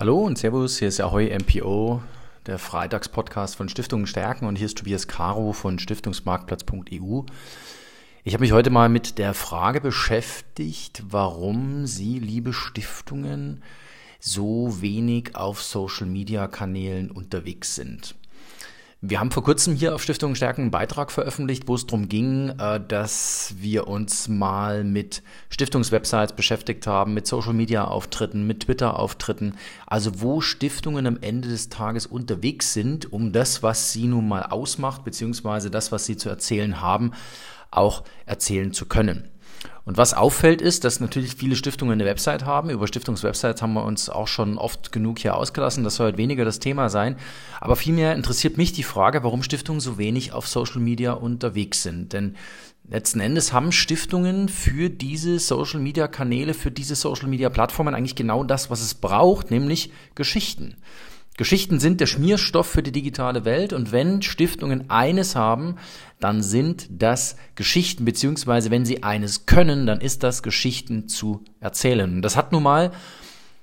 Hallo und Servus, hier ist Ahoy MPO, der Freitagspodcast von Stiftungen stärken und hier ist Tobias Caro von Stiftungsmarktplatz.eu. Ich habe mich heute mal mit der Frage beschäftigt, warum Sie, liebe Stiftungen, so wenig auf Social-Media-Kanälen unterwegs sind. Wir haben vor kurzem hier auf Stiftung Stärken einen Beitrag veröffentlicht, wo es darum ging, äh, dass wir uns mal mit Stiftungswebsites beschäftigt haben, mit Social Media Auftritten, mit Twitter Auftritten, also wo Stiftungen am Ende des Tages unterwegs sind, um das, was sie nun mal ausmacht, beziehungsweise das, was sie zu erzählen haben, auch erzählen zu können. Und was auffällt ist, dass natürlich viele Stiftungen eine Website haben. Über Stiftungswebsites haben wir uns auch schon oft genug hier ausgelassen. Das soll halt weniger das Thema sein. Aber vielmehr interessiert mich die Frage, warum Stiftungen so wenig auf Social Media unterwegs sind. Denn letzten Endes haben Stiftungen für diese Social Media Kanäle, für diese Social Media Plattformen eigentlich genau das, was es braucht, nämlich Geschichten. Geschichten sind der Schmierstoff für die digitale Welt und wenn Stiftungen eines haben, dann sind das Geschichten, beziehungsweise wenn sie eines können, dann ist das Geschichten zu erzählen. Und das hat nun mal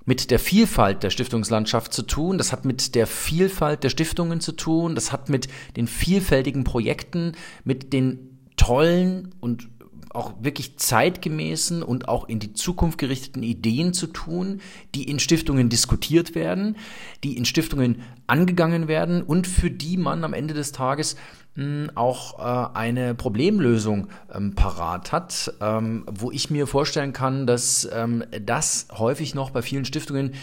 mit der Vielfalt der Stiftungslandschaft zu tun, das hat mit der Vielfalt der Stiftungen zu tun, das hat mit den vielfältigen Projekten, mit den tollen und auch wirklich zeitgemäßen und auch in die Zukunft gerichteten Ideen zu tun, die in Stiftungen diskutiert werden, die in Stiftungen angegangen werden und für die man am Ende des Tages hm, auch äh, eine Problemlösung ähm, parat hat, ähm, wo ich mir vorstellen kann, dass ähm, das häufig noch bei vielen Stiftungen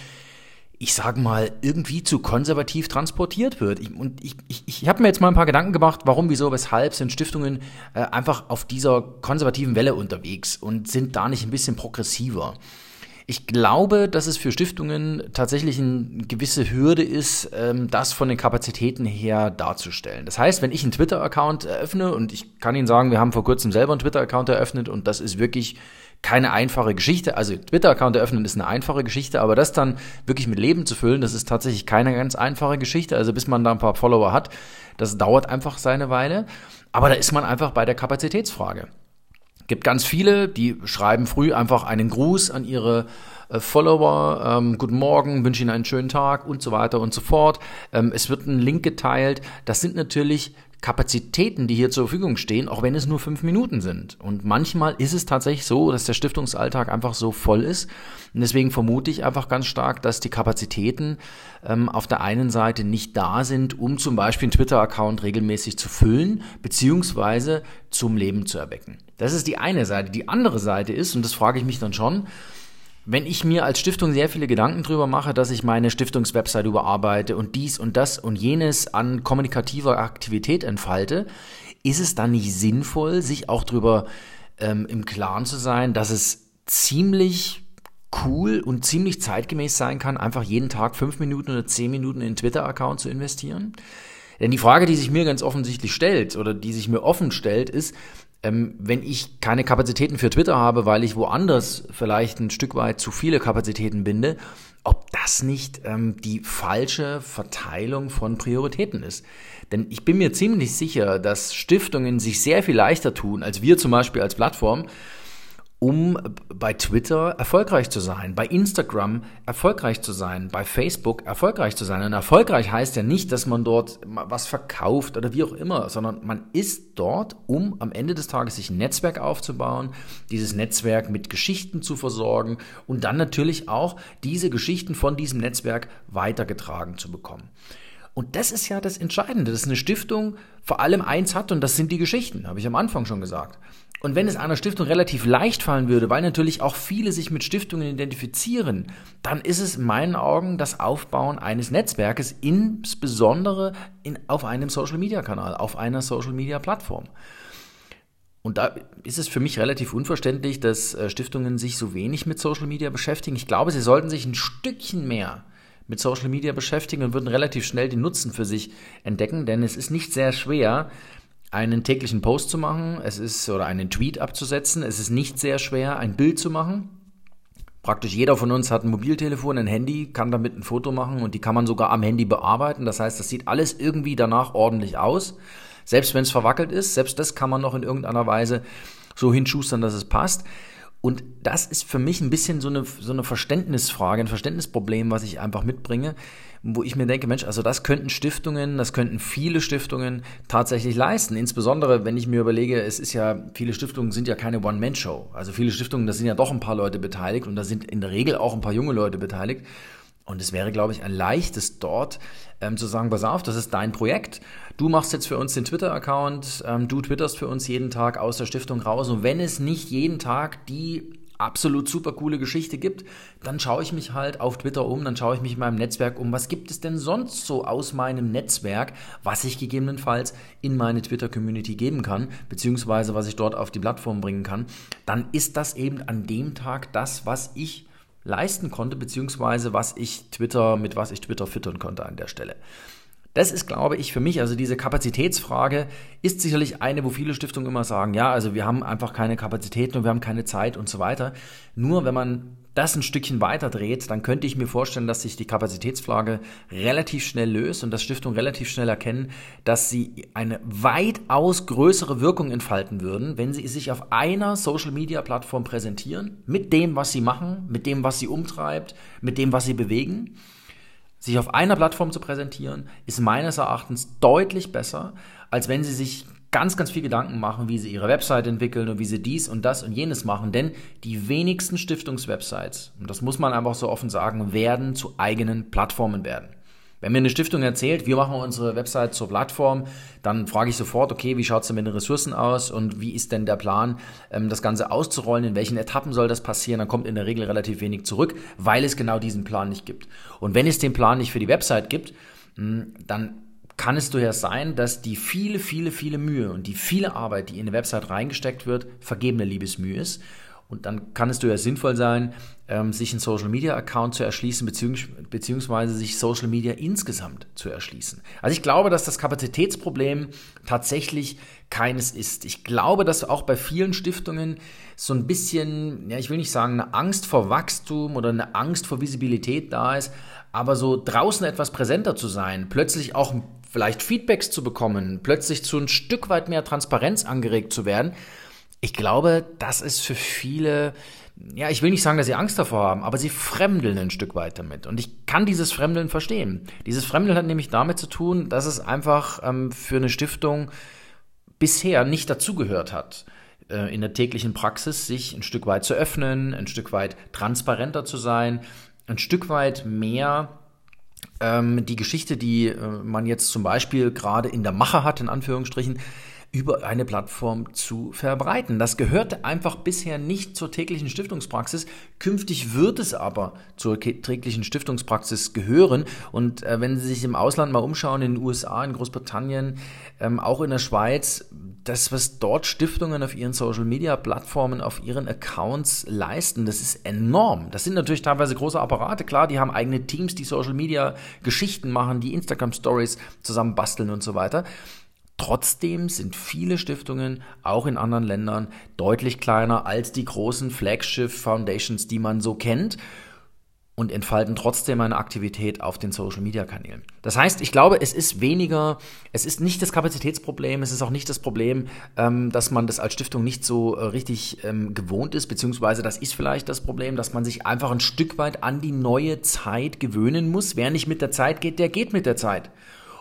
ich sage mal, irgendwie zu konservativ transportiert wird. Ich, und ich, ich, ich habe mir jetzt mal ein paar Gedanken gemacht, warum, wieso, weshalb sind Stiftungen äh, einfach auf dieser konservativen Welle unterwegs und sind da nicht ein bisschen progressiver. Ich glaube, dass es für Stiftungen tatsächlich eine gewisse Hürde ist, ähm, das von den Kapazitäten her darzustellen. Das heißt, wenn ich einen Twitter-Account eröffne und ich kann Ihnen sagen, wir haben vor kurzem selber einen Twitter-Account eröffnet und das ist wirklich keine einfache Geschichte. Also Twitter-Account eröffnen ist eine einfache Geschichte, aber das dann wirklich mit Leben zu füllen, das ist tatsächlich keine ganz einfache Geschichte. Also bis man da ein paar Follower hat, das dauert einfach seine Weile. Aber da ist man einfach bei der Kapazitätsfrage. Gibt ganz viele, die schreiben früh einfach einen Gruß an ihre äh, Follower, ähm, guten Morgen, wünsche Ihnen einen schönen Tag und so weiter und so fort. Ähm, es wird ein Link geteilt. Das sind natürlich Kapazitäten, die hier zur Verfügung stehen, auch wenn es nur fünf Minuten sind. Und manchmal ist es tatsächlich so, dass der Stiftungsalltag einfach so voll ist. Und deswegen vermute ich einfach ganz stark, dass die Kapazitäten ähm, auf der einen Seite nicht da sind, um zum Beispiel einen Twitter-Account regelmäßig zu füllen, beziehungsweise zum Leben zu erwecken. Das ist die eine Seite. Die andere Seite ist, und das frage ich mich dann schon, wenn ich mir als Stiftung sehr viele Gedanken drüber mache, dass ich meine Stiftungswebsite überarbeite und dies und das und jenes an kommunikativer Aktivität entfalte, ist es dann nicht sinnvoll, sich auch drüber ähm, im Klaren zu sein, dass es ziemlich cool und ziemlich zeitgemäß sein kann, einfach jeden Tag fünf Minuten oder zehn Minuten in Twitter-Account zu investieren? Denn die Frage, die sich mir ganz offensichtlich stellt oder die sich mir offen stellt, ist, ähm, wenn ich keine Kapazitäten für Twitter habe, weil ich woanders vielleicht ein Stück weit zu viele Kapazitäten binde, ob das nicht ähm, die falsche Verteilung von Prioritäten ist. Denn ich bin mir ziemlich sicher, dass Stiftungen sich sehr viel leichter tun, als wir zum Beispiel als Plattform, um bei Twitter erfolgreich zu sein, bei Instagram erfolgreich zu sein, bei Facebook erfolgreich zu sein. Und erfolgreich heißt ja nicht, dass man dort was verkauft oder wie auch immer, sondern man ist dort, um am Ende des Tages sich ein Netzwerk aufzubauen, dieses Netzwerk mit Geschichten zu versorgen und dann natürlich auch diese Geschichten von diesem Netzwerk weitergetragen zu bekommen. Und das ist ja das Entscheidende, dass eine Stiftung vor allem eins hat und das sind die Geschichten, habe ich am Anfang schon gesagt. Und wenn es einer Stiftung relativ leicht fallen würde, weil natürlich auch viele sich mit Stiftungen identifizieren, dann ist es in meinen Augen das Aufbauen eines Netzwerkes, insbesondere in, auf einem Social-Media-Kanal, auf einer Social-Media-Plattform. Und da ist es für mich relativ unverständlich, dass äh, Stiftungen sich so wenig mit Social Media beschäftigen. Ich glaube, sie sollten sich ein Stückchen mehr mit Social Media beschäftigen und würden relativ schnell den Nutzen für sich entdecken, denn es ist nicht sehr schwer, einen täglichen Post zu machen, es ist oder einen Tweet abzusetzen. Es ist nicht sehr schwer, ein Bild zu machen. Praktisch jeder von uns hat ein Mobiltelefon, ein Handy, kann damit ein Foto machen und die kann man sogar am Handy bearbeiten. Das heißt, das sieht alles irgendwie danach ordentlich aus. Selbst wenn es verwackelt ist, selbst das kann man noch in irgendeiner Weise so hinschustern, dass es passt. Und das ist für mich ein bisschen so eine, so eine Verständnisfrage, ein Verständnisproblem, was ich einfach mitbringe, wo ich mir denke, Mensch, also das könnten Stiftungen, das könnten viele Stiftungen tatsächlich leisten. Insbesondere, wenn ich mir überlege, es ist ja, viele Stiftungen sind ja keine One-Man-Show. Also viele Stiftungen, da sind ja doch ein paar Leute beteiligt und da sind in der Regel auch ein paar junge Leute beteiligt. Und es wäre, glaube ich, ein leichtes dort ähm, zu sagen, pass auf, das ist dein Projekt. Du machst jetzt für uns den Twitter-Account, ähm, du twitterst für uns jeden Tag aus der Stiftung raus. Und wenn es nicht jeden Tag die absolut super coole Geschichte gibt, dann schaue ich mich halt auf Twitter um, dann schaue ich mich in meinem Netzwerk um, was gibt es denn sonst so aus meinem Netzwerk, was ich gegebenenfalls in meine Twitter-Community geben kann, beziehungsweise was ich dort auf die Plattform bringen kann, dann ist das eben an dem Tag das, was ich leisten konnte, beziehungsweise was ich Twitter, mit was ich Twitter füttern konnte an der Stelle. Das ist, glaube ich, für mich, also diese Kapazitätsfrage ist sicherlich eine, wo viele Stiftungen immer sagen, ja, also wir haben einfach keine Kapazitäten und wir haben keine Zeit und so weiter. Nur wenn man das ein Stückchen weiter dreht, dann könnte ich mir vorstellen, dass sich die Kapazitätsfrage relativ schnell löst und dass Stiftungen relativ schnell erkennen, dass sie eine weitaus größere Wirkung entfalten würden, wenn sie sich auf einer Social-Media-Plattform präsentieren, mit dem, was sie machen, mit dem, was sie umtreibt, mit dem, was sie bewegen sich auf einer Plattform zu präsentieren, ist meines Erachtens deutlich besser, als wenn Sie sich ganz, ganz viel Gedanken machen, wie Sie Ihre Website entwickeln und wie Sie dies und das und jenes machen. Denn die wenigsten Stiftungswebsites, und das muss man einfach so offen sagen, werden zu eigenen Plattformen werden. Wenn mir eine Stiftung erzählt, wir machen unsere Website zur Plattform, dann frage ich sofort, okay, wie schaut es denn mit den Ressourcen aus und wie ist denn der Plan, ähm, das Ganze auszurollen, in welchen Etappen soll das passieren, dann kommt in der Regel relativ wenig zurück, weil es genau diesen Plan nicht gibt. Und wenn es den Plan nicht für die Website gibt, hm, dann kann es durchaus sein, dass die viele, viele, viele Mühe und die viele Arbeit, die in eine Website reingesteckt wird, vergebene Liebesmühe ist und dann kann es durchaus sinnvoll sein, ähm, sich einen Social Media Account zu erschließen, beziehungsweise sich Social Media insgesamt zu erschließen. Also ich glaube, dass das Kapazitätsproblem tatsächlich keines ist. Ich glaube, dass auch bei vielen Stiftungen so ein bisschen, ja, ich will nicht sagen, eine Angst vor Wachstum oder eine Angst vor Visibilität da ist, aber so draußen etwas präsenter zu sein, plötzlich auch vielleicht Feedbacks zu bekommen, plötzlich zu ein Stück weit mehr Transparenz angeregt zu werden, ich glaube, das ist für viele, ja, ich will nicht sagen, dass sie Angst davor haben, aber sie fremdeln ein Stück weit damit. Und ich kann dieses Fremdeln verstehen. Dieses Fremdeln hat nämlich damit zu tun, dass es einfach ähm, für eine Stiftung bisher nicht dazugehört hat, äh, in der täglichen Praxis sich ein Stück weit zu öffnen, ein Stück weit transparenter zu sein, ein Stück weit mehr ähm, die Geschichte, die äh, man jetzt zum Beispiel gerade in der Mache hat, in Anführungsstrichen, über eine Plattform zu verbreiten. Das gehörte einfach bisher nicht zur täglichen Stiftungspraxis. Künftig wird es aber zur täglichen Stiftungspraxis gehören. Und äh, wenn Sie sich im Ausland mal umschauen, in den USA, in Großbritannien, ähm, auch in der Schweiz, das, was dort Stiftungen auf ihren Social-Media-Plattformen, auf ihren Accounts leisten, das ist enorm. Das sind natürlich teilweise große Apparate, klar, die haben eigene Teams, die Social-Media-Geschichten machen, die Instagram-Stories zusammen basteln und so weiter. Trotzdem sind viele Stiftungen auch in anderen Ländern deutlich kleiner als die großen Flagship Foundations, die man so kennt und entfalten trotzdem eine Aktivität auf den Social Media Kanälen. Das heißt, ich glaube, es ist weniger, es ist nicht das Kapazitätsproblem, es ist auch nicht das Problem, ähm, dass man das als Stiftung nicht so äh, richtig ähm, gewohnt ist, beziehungsweise das ist vielleicht das Problem, dass man sich einfach ein Stück weit an die neue Zeit gewöhnen muss. Wer nicht mit der Zeit geht, der geht mit der Zeit.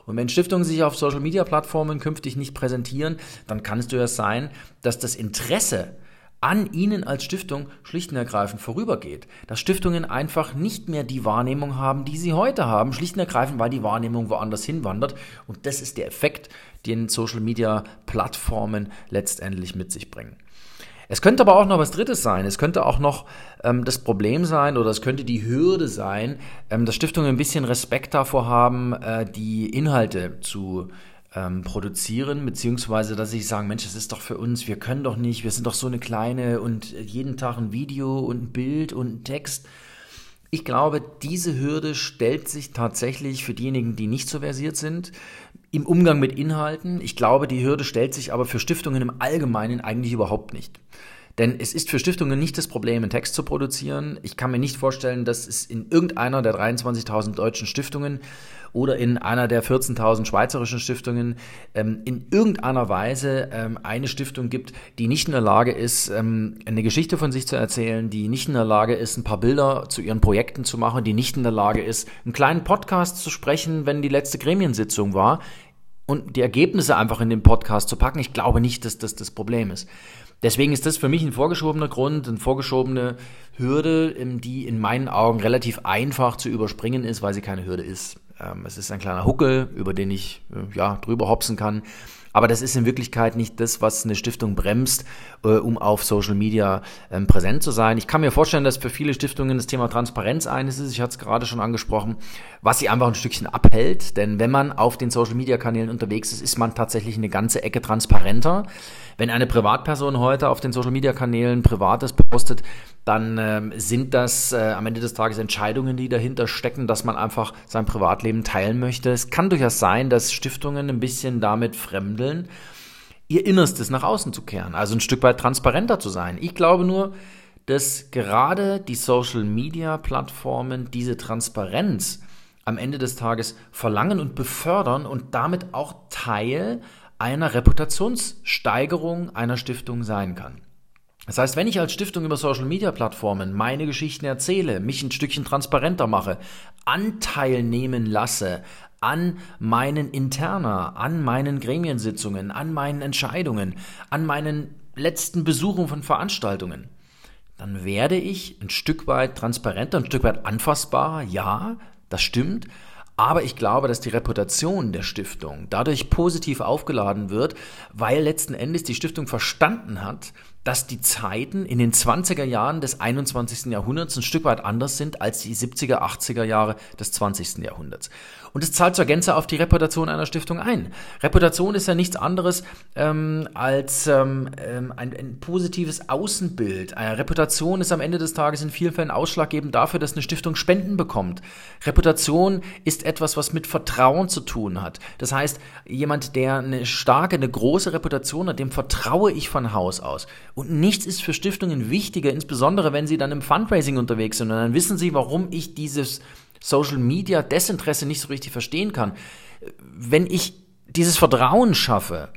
Und wenn Stiftungen sich auf Social-Media-Plattformen künftig nicht präsentieren, dann kann es durchaus sein, dass das Interesse an Ihnen als Stiftung schlicht und ergreifend vorübergeht. Dass Stiftungen einfach nicht mehr die Wahrnehmung haben, die sie heute haben, schlicht und ergreifend, weil die Wahrnehmung woanders hinwandert. Und das ist der Effekt, den Social-Media-Plattformen letztendlich mit sich bringen. Es könnte aber auch noch was Drittes sein. Es könnte auch noch ähm, das Problem sein oder es könnte die Hürde sein, ähm, dass Stiftungen ein bisschen Respekt davor haben, äh, die Inhalte zu ähm, produzieren, beziehungsweise dass sie sagen, Mensch, das ist doch für uns, wir können doch nicht, wir sind doch so eine kleine und jeden Tag ein Video und ein Bild und ein Text. Ich glaube, diese Hürde stellt sich tatsächlich für diejenigen, die nicht so versiert sind, im Umgang mit Inhalten. Ich glaube, die Hürde stellt sich aber für Stiftungen im Allgemeinen eigentlich überhaupt nicht. Denn es ist für Stiftungen nicht das Problem, einen Text zu produzieren. Ich kann mir nicht vorstellen, dass es in irgendeiner der 23.000 deutschen Stiftungen oder in einer der 14.000 schweizerischen Stiftungen ähm, in irgendeiner Weise ähm, eine Stiftung gibt, die nicht in der Lage ist, ähm, eine Geschichte von sich zu erzählen, die nicht in der Lage ist, ein paar Bilder zu ihren Projekten zu machen, die nicht in der Lage ist, einen kleinen Podcast zu sprechen, wenn die letzte Gremiensitzung war und die Ergebnisse einfach in den Podcast zu packen. Ich glaube nicht, dass das das Problem ist. Deswegen ist das für mich ein vorgeschobener Grund, eine vorgeschobene Hürde, ähm, die in meinen Augen relativ einfach zu überspringen ist, weil sie keine Hürde ist. Ähm, es ist ein kleiner Huckel, über den ich äh, ja drüber hopsen kann. Aber das ist in Wirklichkeit nicht das, was eine Stiftung bremst, äh, um auf Social Media ähm, präsent zu sein. Ich kann mir vorstellen, dass für viele Stiftungen das Thema Transparenz eines ist. Ich hatte es gerade schon angesprochen, was sie einfach ein Stückchen abhält. Denn wenn man auf den Social Media Kanälen unterwegs ist, ist man tatsächlich eine ganze Ecke transparenter. Wenn eine Privatperson heute auf den Social Media Kanälen Privates postet, dann ähm, sind das äh, am Ende des Tages Entscheidungen, die dahinter stecken, dass man einfach sein Privatleben teilen möchte. Es kann durchaus sein, dass Stiftungen ein bisschen damit fremdeln, ihr Innerstes nach außen zu kehren, also ein Stück weit transparenter zu sein. Ich glaube nur, dass gerade die Social-Media-Plattformen diese Transparenz am Ende des Tages verlangen und befördern und damit auch Teil einer Reputationssteigerung einer Stiftung sein kann. Das heißt, wenn ich als Stiftung über Social Media Plattformen meine Geschichten erzähle, mich ein Stückchen transparenter mache, Anteil nehmen lasse an meinen Interna, an meinen Gremiensitzungen, an meinen Entscheidungen, an meinen letzten Besuchen von Veranstaltungen, dann werde ich ein Stück weit transparenter, ein Stück weit anfassbarer, ja, das stimmt, aber ich glaube, dass die Reputation der Stiftung dadurch positiv aufgeladen wird, weil letzten Endes die Stiftung verstanden hat, dass die Zeiten in den 20er Jahren des 21. Jahrhunderts ein Stück weit anders sind als die 70er, 80er Jahre des 20. Jahrhunderts. Und es zahlt zur Gänze auf die Reputation einer Stiftung ein. Reputation ist ja nichts anderes ähm, als ähm, ähm ein, ein, positives Außenbild. Eine Reputation ist am Ende des Tages in vielen Fällen ausschlaggebend dafür, dass eine Stiftung Spenden bekommt. Reputation ist etwas, was mit Vertrauen zu tun hat. Das heißt, jemand, der eine starke, eine große Reputation hat, dem vertraue ich von Haus aus. Und nichts ist für Stiftungen wichtiger, insbesondere wenn sie dann im Fundraising unterwegs sind. Und dann wissen sie, warum ich dieses Social Media Desinteresse nicht so richtig verstehen kann. Wenn ich dieses Vertrauen schaffe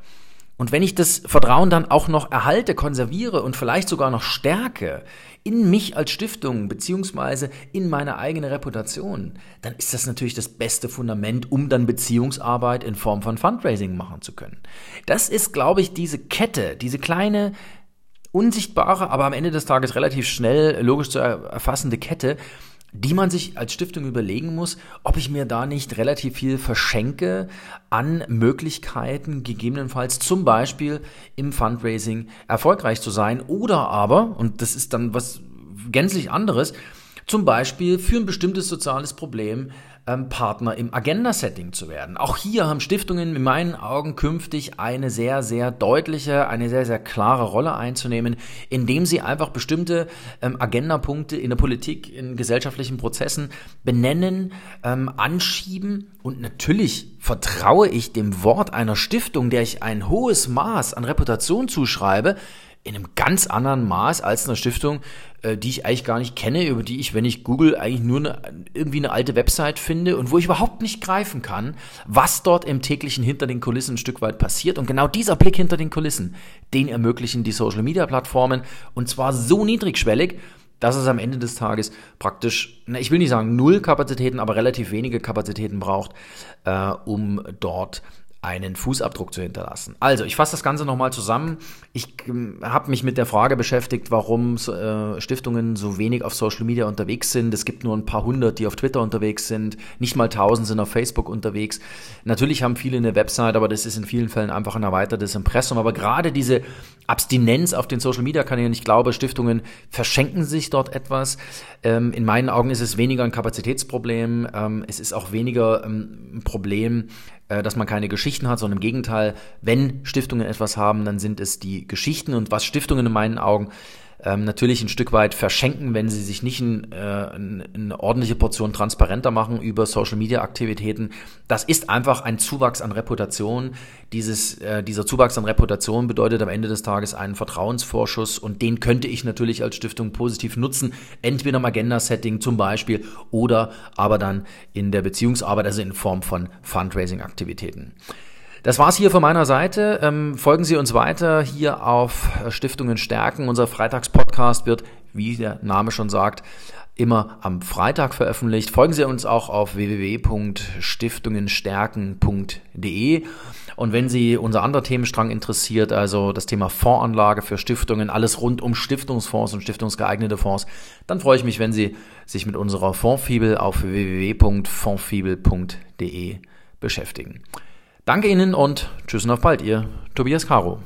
und wenn ich das Vertrauen dann auch noch erhalte, konserviere und vielleicht sogar noch stärke in mich als Stiftung beziehungsweise in meine eigene Reputation, dann ist das natürlich das beste Fundament, um dann Beziehungsarbeit in Form von Fundraising machen zu können. Das ist, glaube ich, diese Kette, diese kleine unsichtbare, aber am Ende des Tages relativ schnell logisch zu erfassende Kette, die man sich als Stiftung überlegen muss, ob ich mir da nicht relativ viel verschenke an Möglichkeiten, gegebenenfalls zum Beispiel im Fundraising erfolgreich zu sein oder aber, und das ist dann was gänzlich anderes, zum Beispiel für ein bestimmtes soziales Problem ähm, Partner im Agenda-Setting zu werden. Auch hier haben Stiftungen in meinen Augen künftig eine sehr, sehr deutliche, eine sehr, sehr klare Rolle einzunehmen, indem sie einfach bestimmte ähm, Agendapunkte in der Politik, in gesellschaftlichen Prozessen benennen, ähm, anschieben. Und natürlich vertraue ich dem Wort einer Stiftung, der ich ein hohes Maß an Reputation zuschreibe, in einem ganz anderen Maß als einer Stiftung, äh, die ich eigentlich gar nicht kenne, über die ich, wenn ich google, eigentlich nur eine, irgendwie eine alte Website finde und wo ich überhaupt nicht greifen kann, was dort im täglichen hinter den Kulissen ein Stück weit passiert. Und genau dieser Blick hinter den Kulissen, den ermöglichen die Social-Media-Plattformen und zwar so niedrigschwellig, dass es am Ende des Tages praktisch, na, ich will nicht sagen null Kapazitäten, aber relativ wenige Kapazitäten braucht, äh, um dort einen Fußabdruck zu hinterlassen. Also, ich fasse das Ganze nochmal zusammen. Ich ähm, habe mich mit der Frage beschäftigt, warum äh, Stiftungen so wenig auf Social Media unterwegs sind. Es gibt nur ein paar hundert, die auf Twitter unterwegs sind. Nicht mal tausend sind auf Facebook unterwegs. Natürlich haben viele eine Website, aber das ist in vielen Fällen einfach ein erweitertes Impressum. Aber gerade diese Abstinenz auf den Social Media Kanälen, ich glaube, Stiftungen verschenken sich dort etwas. Ähm, in meinen Augen ist es weniger ein Kapazitätsproblem. Ähm, es ist auch weniger ähm, ein Problem, dass man keine Geschichten hat, sondern im Gegenteil, wenn Stiftungen etwas haben, dann sind es die Geschichten. Und was Stiftungen in meinen Augen ähm, natürlich ein Stück weit verschenken, wenn sie sich nicht ein, äh, eine ordentliche Portion transparenter machen über Social-Media-Aktivitäten. Das ist einfach ein Zuwachs an Reputation. Dieses, äh, dieser Zuwachs an Reputation bedeutet am Ende des Tages einen Vertrauensvorschuss und den könnte ich natürlich als Stiftung positiv nutzen, entweder im Agenda-Setting zum Beispiel oder aber dann in der Beziehungsarbeit, also in Form von Fundraising-Aktivitäten. Das war's hier von meiner Seite. Ähm, folgen Sie uns weiter hier auf Stiftungen stärken. Unser Freitagspodcast wird, wie der Name schon sagt, immer am Freitag veröffentlicht. Folgen Sie uns auch auf www.stiftungenstärken.de. Und wenn Sie unser anderer Themenstrang interessiert, also das Thema Fondsanlage für Stiftungen, alles rund um Stiftungsfonds und stiftungsgeeignete Fonds, dann freue ich mich, wenn Sie sich mit unserer Fondsfibel auf www.fondsfibel.de beschäftigen. Danke Ihnen und tschüss und auf bald, Ihr Tobias Caro.